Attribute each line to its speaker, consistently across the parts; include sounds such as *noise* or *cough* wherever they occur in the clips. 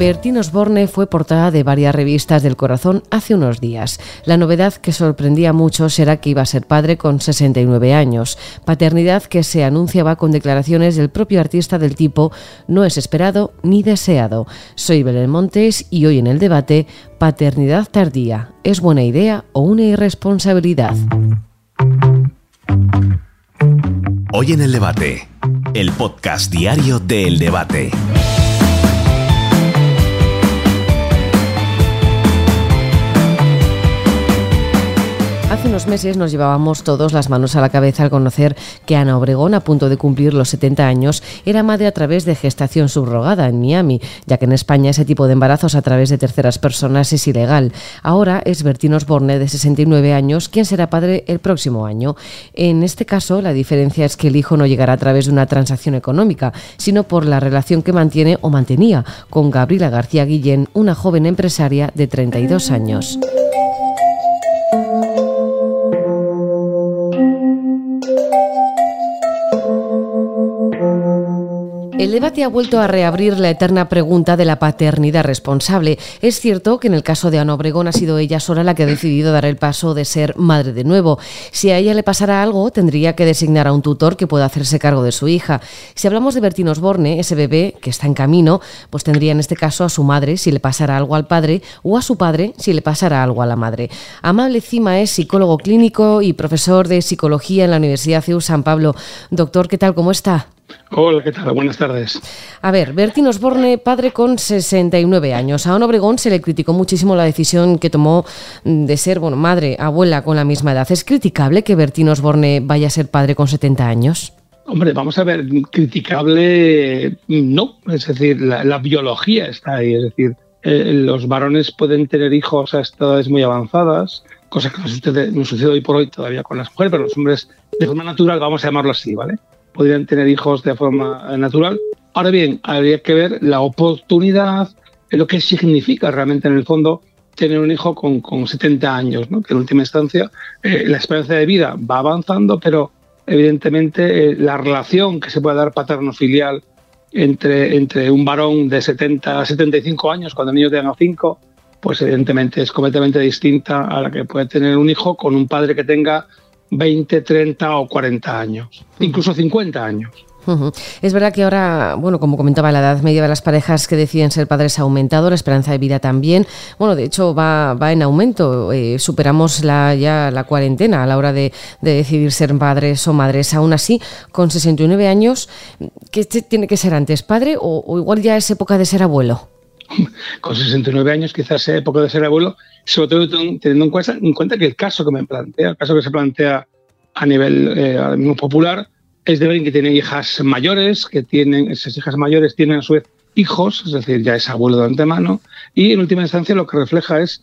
Speaker 1: Bertín Osborne fue portada de varias revistas del corazón hace unos días. La novedad que sorprendía a muchos era que iba a ser padre con 69 años, paternidad que se anunciaba con declaraciones del propio artista del tipo no es esperado ni deseado. Soy Belén Montes y hoy en el debate paternidad tardía, ¿es buena idea o una irresponsabilidad?
Speaker 2: Hoy en el debate, el podcast diario de El Debate.
Speaker 1: Hace unos meses nos llevábamos todos las manos a la cabeza al conocer que Ana Obregón, a punto de cumplir los 70 años, era madre a través de gestación subrogada en Miami, ya que en España ese tipo de embarazos a través de terceras personas es ilegal. Ahora es Bertín Osborne, de 69 años, quien será padre el próximo año. En este caso, la diferencia es que el hijo no llegará a través de una transacción económica, sino por la relación que mantiene o mantenía con Gabriela García Guillén, una joven empresaria de 32 años. El debate ha vuelto a reabrir la eterna pregunta de la paternidad responsable. Es cierto que en el caso de Ana Obregón ha sido ella sola la que ha decidido dar el paso de ser madre de nuevo. Si a ella le pasara algo, tendría que designar a un tutor que pueda hacerse cargo de su hija. Si hablamos de Bertín Osborne, ese bebé que está en camino, pues tendría en este caso a su madre si le pasara algo al padre o a su padre si le pasara algo a la madre. Amable Cima es psicólogo clínico y profesor de psicología en la Universidad CEU San Pablo. Doctor, ¿qué tal? ¿Cómo está?
Speaker 3: Hola, ¿qué tal? Buenas tardes.
Speaker 1: A ver, Bertín Osborne, padre con 69 años. A Ana Obregón se le criticó muchísimo la decisión que tomó de ser, bueno, madre, abuela con la misma edad. ¿Es criticable que Bertín Osborne vaya a ser padre con 70 años?
Speaker 3: Hombre, vamos a ver, criticable no. Es decir, la, biología está ahí. Es decir, eh, los varones pueden tener hijos a edades muy avanzadas, cosa que no sucede, no sucede hoy por hoy todavía con las mujeres, pero los hombres de forma natural, vamos a llamarlo así, ¿vale? Podrían tener hijos de forma natural. Ahora bien, habría que ver la oportunidad, lo que significa realmente en el fondo tener un hijo con, con 70 años, ¿no? que en última instancia eh, la esperanza de vida va avanzando, pero evidentemente eh, la relación que se puede dar paterno-filial entre, entre un varón de 70 a 75 años, cuando el niño tenga 5, pues evidentemente es completamente distinta a la que puede tener un hijo con un padre que tenga 20, 30 o 40 años, incluso 50 años.
Speaker 1: Es verdad que ahora, bueno, como comentaba, la edad media de las parejas que deciden ser padres ha aumentado, la esperanza de vida también. Bueno, de hecho va, va en aumento. Eh, superamos la, ya la cuarentena a la hora de, decidir ser padres o madres. Aún así, con 69 años, ¿qué tiene que ser antes, padre o, o igual ya es época de ser abuelo? *laughs*
Speaker 3: Con 69 años quizás sea época de ser abuelo sobre todo teniendo en cuenta, en cuenta, que el caso que me plantea, el caso que se plantea a nivel eh, popular, es de alguien que tiene hijas mayores, que tienen, esas hijas mayores tienen a su vez hijos, es decir, ya es abuelo de antemano, y en última instancia lo que refleja es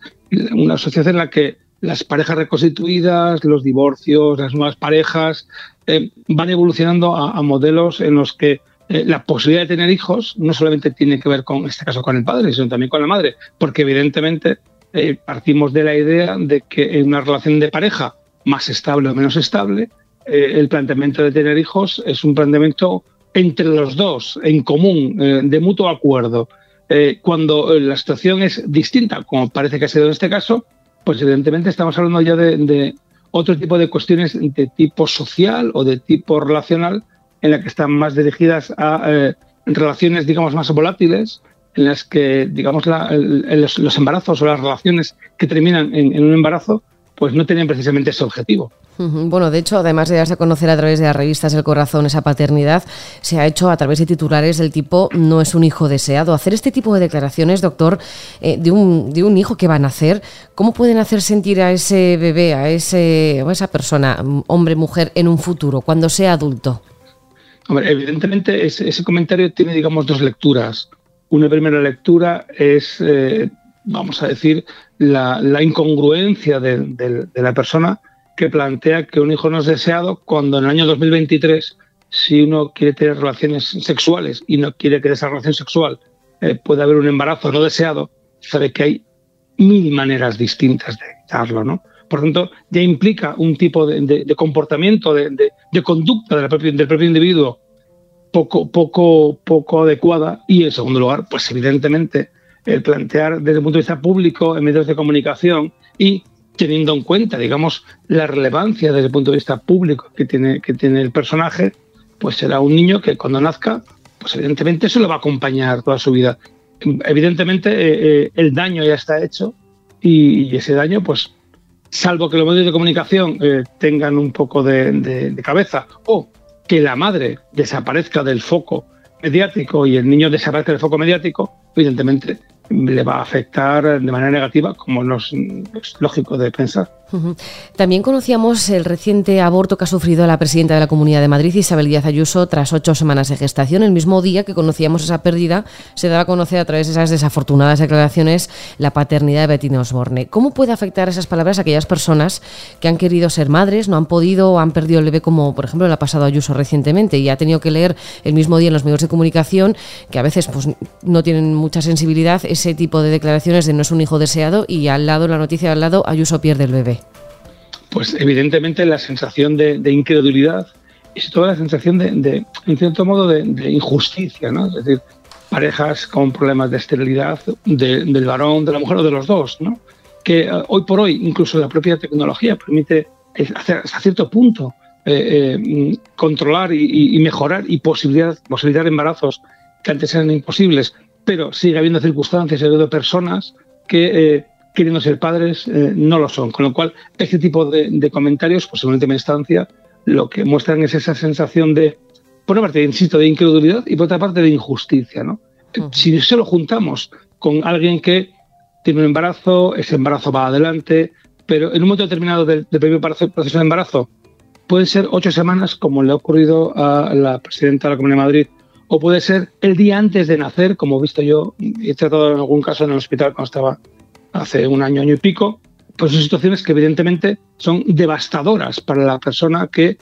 Speaker 3: una sociedad en la que las parejas reconstituidas, los divorcios, las nuevas parejas, eh, van evolucionando a, modelos en los que eh, la posibilidad de tener hijos no solamente tiene que ver con, este caso, con el padre, sino también con la madre, porque evidentemente eh, partimos de la idea de que en una relación de pareja, más estable o menos estable, eh, el planteamiento de tener hijos es un planteamiento entre los dos, en común, de mutuo acuerdo. cuando la situación es distinta, como parece que ha sido en este caso, pues evidentemente estamos hablando ya de, otro tipo de cuestiones de tipo social o de tipo relacional, en la que están más dirigidas a relaciones, digamos, más volátiles, en las que, digamos, los, embarazos o las relaciones que terminan en, un embarazo, pues no tienen precisamente ese objetivo.
Speaker 1: Bueno, de hecho, además de darse a conocer a través de las revistas El Corazón esa paternidad, se ha hecho a través de titulares del tipo no es un hijo deseado. Hacer este tipo de declaraciones, doctor, eh, de, un, de un hijo que va a nacer, ¿cómo pueden hacer sentir a ese bebé, a, ese, a esa persona, hombre, mujer, en un futuro, cuando sea adulto?
Speaker 3: Hombre, evidentemente ese, comentario tiene, digamos, dos lecturas. Una primera lectura es, eh, vamos a decir, la, incongruencia de, la persona que plantea que un hijo no es deseado cuando en el año 2023, si uno quiere tener relaciones sexuales y no quiere que de esa relación sexual eh, pueda haber un embarazo no deseado, sabe que hay mil maneras distintas de evitarlo, ¿no? Por tanto, ya implica un tipo de, comportamiento, de, conducta del propio individuo poco, poco, poco adecuada y en segundo lugar, pues evidentemente el plantear desde el punto de vista público en medios de comunicación y teniendo en cuenta, digamos, la relevancia desde el punto de vista público que tiene, que tiene el personaje, pues será un niño que cuando nazca, pues evidentemente eso lo va a acompañar toda su vida. Evidentemente eh, eh, el daño ya está hecho y, ese daño, pues, salvo que los medios de comunicación eh, tengan un poco de cabeza o que la madre desaparezca del foco mediático y el niño desaparezca del foco mediático, evidentemente le va a afectar de manera negativa, como no es, lógico de pensar.
Speaker 1: También conocíamos el reciente aborto que ha sufrido la presidenta de la Comunidad de Madrid, Isabel Díaz Ayuso, tras ocho semanas de gestación. El mismo día que conocíamos esa pérdida, se daba a conocer a través de esas desafortunadas declaraciones la paternidad de Bettina Osborne. ¿Cómo puede afectar esas palabras a aquellas personas que han querido ser madres, no han podido o han perdido el bebé, como por ejemplo le ha pasado a Ayuso recientemente y ha tenido que leer el mismo día en los medios de comunicación, que a veces pues, no tienen mucha sensibilidad, ese tipo de declaraciones de no es un hijo deseado y al lado, la noticia al lado, Ayuso pierde el bebé?
Speaker 3: Pues evidentemente la sensación de, incredulidad y todo la sensación de, en cierto modo, de, injusticia, ¿no? Es decir, parejas con problemas de esterilidad del varón, de la mujer o de los dos, ¿no? Que eh, hoy por hoy incluso la propia tecnología permite hacer hasta cierto punto eh, eh, controlar y, mejorar y posibilitar embarazos que antes eran imposibles, pero sigue habiendo circunstancias, sigue habiendo personas que queriendo ser padres eh, no lo son. Con lo cual, este tipo de, comentarios, pues en última instancia, lo que muestran es esa sensación de, por una parte, insisto, de incredulidad y por otra parte de injusticia. ¿no? Si se lo juntamos con alguien que tiene un embarazo, ese embarazo va adelante, pero en un momento determinado del, del primer proceso de embarazo, puede ser ocho semanas, como le ha ocurrido a la presidenta de la Comunidad de Madrid, o puede ser el día antes de nacer, como he visto yo, he tratado en algún caso en el hospital cuando estaba hace un año, año y pico, pues son situaciones que evidentemente son devastadoras para la persona que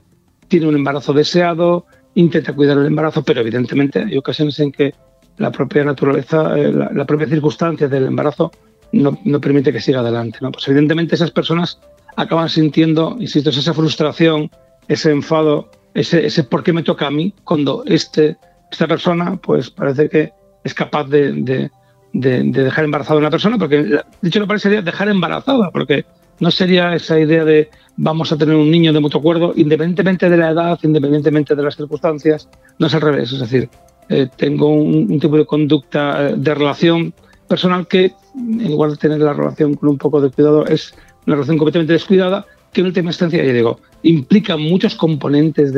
Speaker 3: tiene un embarazo deseado, intenta cuidar el embarazo, pero evidentemente hay ocasiones en que la propia naturaleza, eh, la, propia circunstancia del embarazo no, permite que siga adelante. ¿no? Pues evidentemente esas personas acaban sintiendo, insisto, esa frustración, ese enfado, ese por qué me toca a mí, cuando este, esta persona pues parece que es capaz de de, dejar embarazada a una persona, porque dicho lo parece sería dejar embarazada, porque no sería esa idea de vamos a tener un niño de mutuo acuerdo, independientemente de la edad, independientemente de las circunstancias, no es al revés, es decir, eh, tengo un, tipo de conducta eh, de relación personal que, en lugar de tener la relación con un poco de cuidado, es una relación completamente descuidada, que en última instancia, ya digo, implica muchos componentes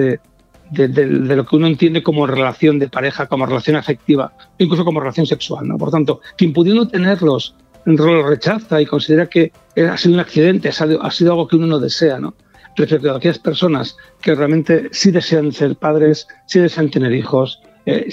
Speaker 3: de, lo que uno entiende como relación de pareja, como relación afectiva, incluso como relación sexual. ¿no? Por tanto, quien pudiendo tenerlos, lo rechaza y considera que ha sido un accidente, ha sido, algo que uno no desea. ¿no? Respecto a aquellas personas que realmente sí desean ser padres, sí desean tener hijos, eh,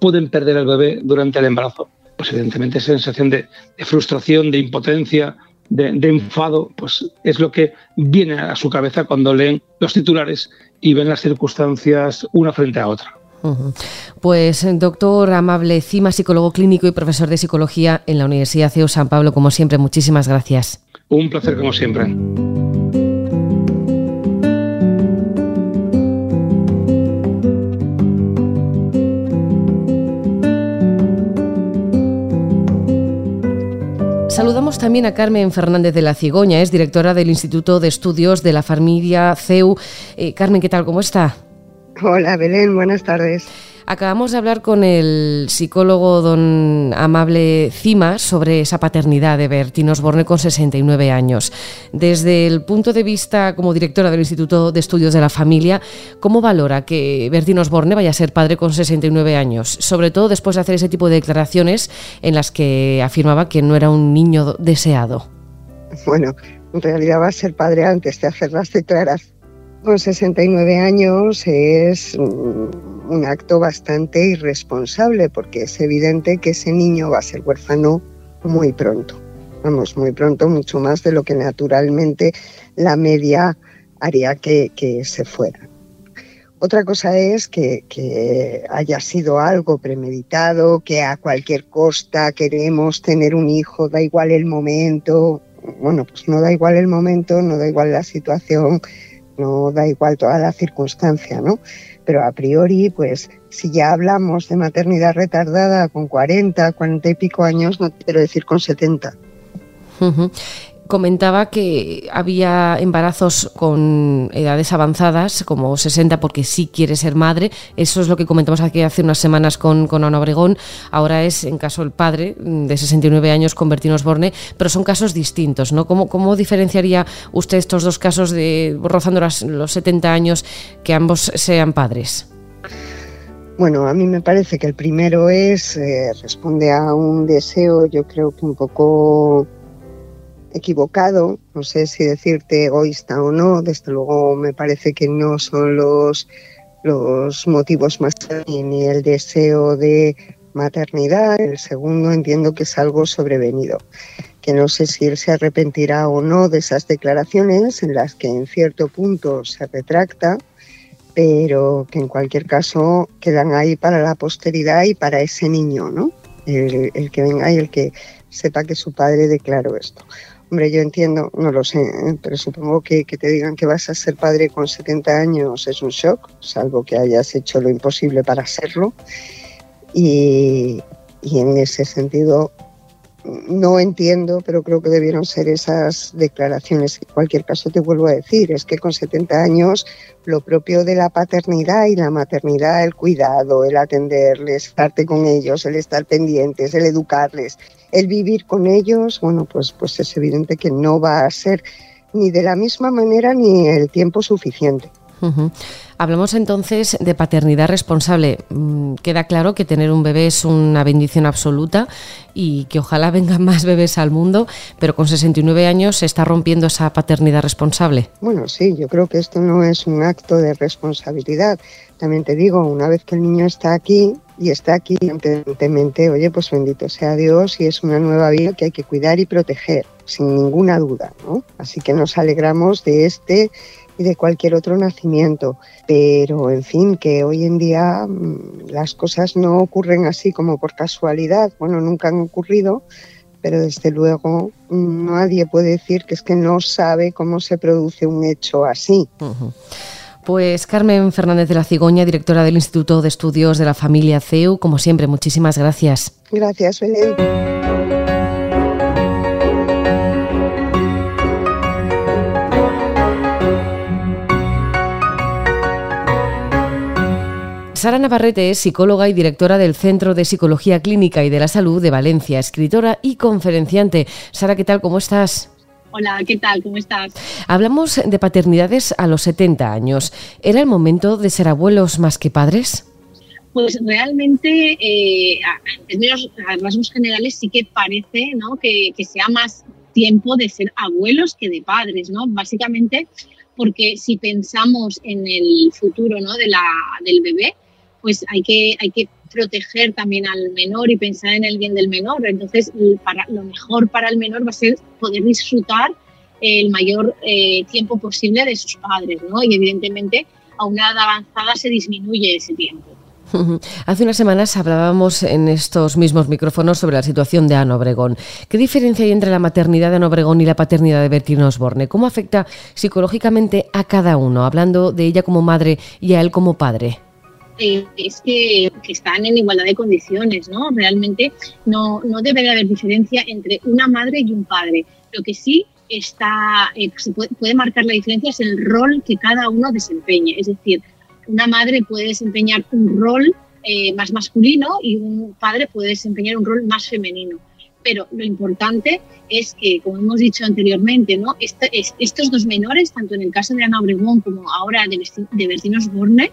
Speaker 3: pueden perder el bebé durante el embarazo. Pues evidentemente esa sensación de, frustración, de impotencia, de, de, enfado, pues es lo que viene a su cabeza cuando leen los titulares y ven las circunstancias una frente a otra.
Speaker 1: Pues doctor Amable Cima, psicólogo clínico y profesor de psicología en la Universidad CEU San Pablo, como siempre, muchísimas gracias.
Speaker 3: Un placer como siempre.
Speaker 1: Saludamos también a Carmen Fernández de la Cigoña, es directora del Instituto de Estudios de la Familia CEU. Eh, Carmen, ¿qué tal? ¿Cómo está?
Speaker 4: Hola, Belén, buenas tardes.
Speaker 1: Acabamos de hablar con el psicólogo don Amable Cima sobre esa paternidad de Bertín Osborne con 69 años. Desde el punto de vista como directora del Instituto de Estudios de la Familia, ¿cómo valora que Bertín Osborne vaya a ser padre con 69 años? Sobre todo después de hacer ese tipo de declaraciones en las que afirmaba que no era un niño deseado.
Speaker 4: Bueno, en realidad va a ser padre antes de hacer las declaraciones con 69 años es un acto bastante irresponsable porque es evidente que ese niño va a ser huérfano muy pronto. Vamos, muy pronto, mucho más de lo que naturalmente la media haría que, se fuera. Otra cosa es que, que, haya sido algo premeditado, que a cualquier costa queremos tener un hijo, da igual el momento. Bueno, pues no da igual el momento, no da igual la situación, no da igual toda la circunstancia, ¿no? Pero a priori, pues si ya hablamos de maternidad retardada con 40, 40 y pico años, no quiero decir con 70
Speaker 1: comentaba que había embarazos con edades avanzadas, como 60, porque sí quiere ser madre. Eso es lo que comentamos aquí hace unas semanas con, con Ana Obregón. Ahora es, en caso, el padre de 69 años con Bertín Osborne, pero son casos distintos, ¿no? ¿Cómo, cómo diferenciaría usted estos dos casos de rozando los 70 años que ambos sean padres?
Speaker 4: Bueno, a mí me parece que el primero es, eh, responde a un deseo, yo creo que un poco equivocado, no sé si decirte egoísta o no, desde luego me parece que no son los, los motivos más ni el deseo de maternidad, el segundo entiendo que es algo sobrevenido, que no sé si él se arrepentirá o no de esas declaraciones en las que en cierto punto se retracta, pero que en cualquier caso quedan ahí para la posteridad y para ese niño, ¿no? El, el que venga y el que sepa que su padre declaró esto. Hombre, yo entiendo, no lo sé, ¿eh? pero supongo que, que, te digan que vas a ser padre con 70 años es un shock, salvo que hayas hecho lo imposible para serlo. Y, y en ese sentido, no entiendo, pero creo que debieron ser esas declaraciones. En cualquier caso, te vuelvo a decir, es que con 70 años lo propio de la paternidad y la maternidad, el cuidado, el atenderles, estarte con ellos, el estar pendientes, el educarles, el vivir con ellos, bueno, pues, pues es evidente que no va a ser ni de la misma manera ni el tiempo suficiente.
Speaker 1: Hablamos entonces de paternidad responsable. Mm, queda claro que tener un bebé es una bendición absoluta y que ojalá vengan *laughs* más bebés al mundo, pero con 69 años se está rompiendo esa paternidad responsable.
Speaker 4: Bueno, sí, yo creo que esto no es un acto de responsabilidad. También te digo, una vez que el niño está aquí, y está aquí evidentemente, oye, pues bendito sea Dios y es una nueva vida que hay que cuidar y proteger, sin ninguna duda, ¿no? Así que nos alegramos de este y de cualquier otro nacimiento. Pero, en fin, que hoy en día mm, las cosas no ocurren así como por casualidad. Bueno, nunca han ocurrido, pero desde luego mm, nadie puede decir que es que no sabe cómo se produce un hecho así.
Speaker 1: Pues Carmen Fernández de la Cigoña, directora del Instituto de Estudios de la Familia CEU, como siempre, muchísimas gracias.
Speaker 4: Gracias, Belén.
Speaker 1: Sara Navarrete es psicóloga y directora del Centro de Psicología Clínica y de la Salud de Valencia, escritora y conferenciante. Sara, ¿qué tal? ¿Cómo estás?
Speaker 5: Hola, ¿qué tal? ¿Cómo estás?
Speaker 1: Hablamos de paternidades a los 70 años. ¿Era el momento de ser abuelos más que padres?
Speaker 5: Pues realmente, eh, en términos rasgos generales, sí que parece ¿no? que, que sea más tiempo de ser abuelos que de padres, ¿no? Básicamente porque si pensamos en el futuro ¿no? de la, del bebé, pues hay que, hay que proteger también al menor y pensar en el bien del menor. Entonces, para, lo mejor para el menor va a ser poder disfrutar el mayor eh, tiempo posible de sus padres, ¿no? Y evidentemente a una edad avanzada se disminuye ese tiempo. *laughs*
Speaker 1: Hace unas semanas hablábamos en estos mismos micrófonos sobre la situación de Ana Obregón. ¿Qué diferencia hay entre la maternidad de Ana Obregón y la paternidad de Bertín Osborne? ¿Cómo afecta psicológicamente a cada uno, hablando de ella como madre y a él como padre?
Speaker 5: Eh, es que, están en igualdad de condiciones, ¿no? Realmente no, no debe de haber diferencia entre una madre y un padre. Lo que sí está, eh, se puede, puede, marcar la diferencia es el rol que cada uno desempeñe. Es decir, una madre puede desempeñar un rol eh, más masculino y un padre puede desempeñar un rol más femenino pero lo importante es que, como hemos dicho anteriormente, estos dos menores, tanto en el caso de Ana Obregón como ahora de, de Bertín Osborne,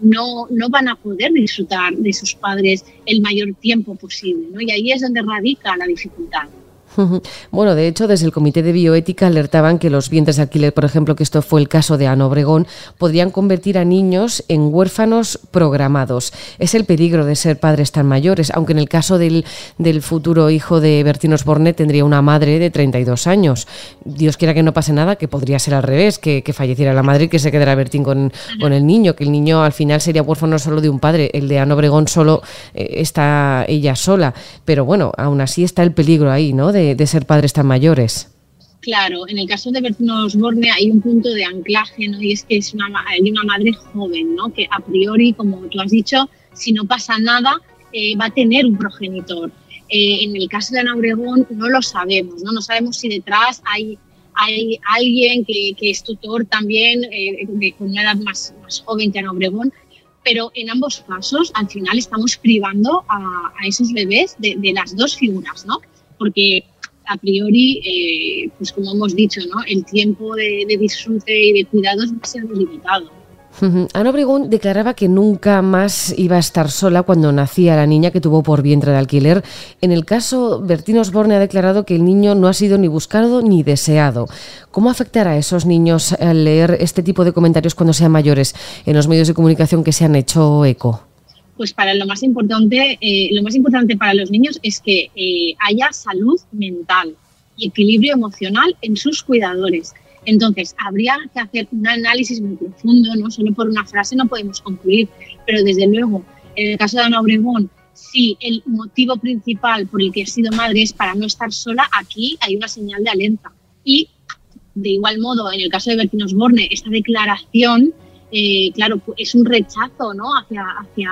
Speaker 5: no, van a poder disfrutar de sus padres el mayor tiempo posible. Y ahí es donde radica la dificultad.
Speaker 1: Bueno, de hecho, desde el Comité de Bioética alertaban que los vientres de alquiler, por ejemplo, que esto fue el caso de Ana Obregón, podrían convertir a niños en huérfanos programados. Es el peligro de ser padres tan mayores, aunque en el caso del, del futuro hijo de Bertín Osborne tendría una madre de 32 años. Dios quiera que no pase nada, que podría ser al revés, que, falleciera la madre y que se quedara Bertín con, con, el niño, que el niño al final sería huérfano solo de un padre. El de Ana Obregón solo eh, está ella sola. Pero bueno, aún así está el peligro ahí, ¿no? De, de, ser padres tan mayores.
Speaker 5: Claro, en el caso de Bertino Osborne hay un punto de anclaje, ¿no? Y es que es una, hay una madre joven, ¿no? Que a priori, como tú has dicho, si no pasa nada, eh, va a tener un progenitor. Eh, en el caso de Ana Obregón no lo sabemos, ¿no? No sabemos si detrás hay, hay alguien que, es tutor también eh, con una edad más, más joven que Ana Obregón, pero en ambos casos al final estamos privando a, esos bebés de, las dos figuras, ¿no? Porque a priori, eh, pues como hemos dicho, ¿no? El tiempo de, disfrute y de cuidados va a ser limitado.
Speaker 1: Ana Obregón declaraba que nunca más iba a estar sola cuando nacía la niña que tuvo por vientre de alquiler. En el caso, Bertín Osborne ha declarado que el niño no ha sido ni buscado ni deseado. ¿Cómo afectará a esos niños al leer este tipo de comentarios cuando sean mayores en los medios de comunicación que se han hecho eco?
Speaker 5: Pues para lo más importante, eh, lo más importante para los niños es que eh, haya salud mental y equilibrio emocional en sus cuidadores entonces, habría que hacer un análisis muy profundo, no solo por una frase no podemos concluir, pero desde luego, en el caso de Ana Obregón, si el motivo principal por el que ha sido madre es para no estar sola, aquí hay una señal de alerta. Y de igual modo, en el caso de Bertín Osborne, esta declaración, eh, claro, es un rechazo ¿no? hacia, hacia,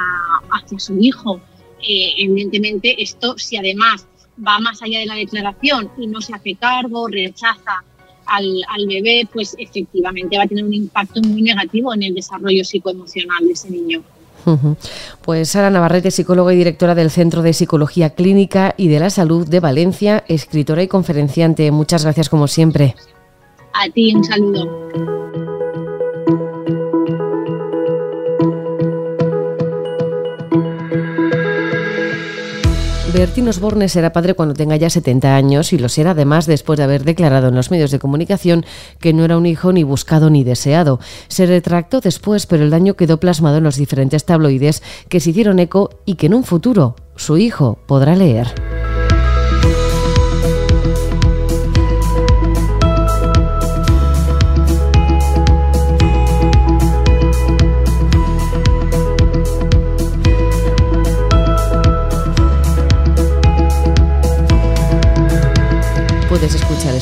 Speaker 5: hacia su hijo. Eh, evidentemente, esto, si además va más allá de la declaración y no se hace cargo, rechaza al, bebé, pues efectivamente va a tener un impacto muy negativo en el desarrollo psicoemocional de ese niño.
Speaker 1: Pues Sara Navarrete, psicóloga y directora del Centro de Psicología Clínica y de la Salud de Valencia, escritora y conferenciante. Muchas gracias como siempre.
Speaker 5: A ti un saludo.
Speaker 1: Bertín Osborne será padre cuando tenga ya 70 años y lo será además después de haber declarado en los medios de comunicación que no era un hijo ni buscado ni deseado. Se retractó después, pero el daño quedó plasmado en los diferentes tabloides que se hicieron eco y que en un futuro su hijo podrá leer.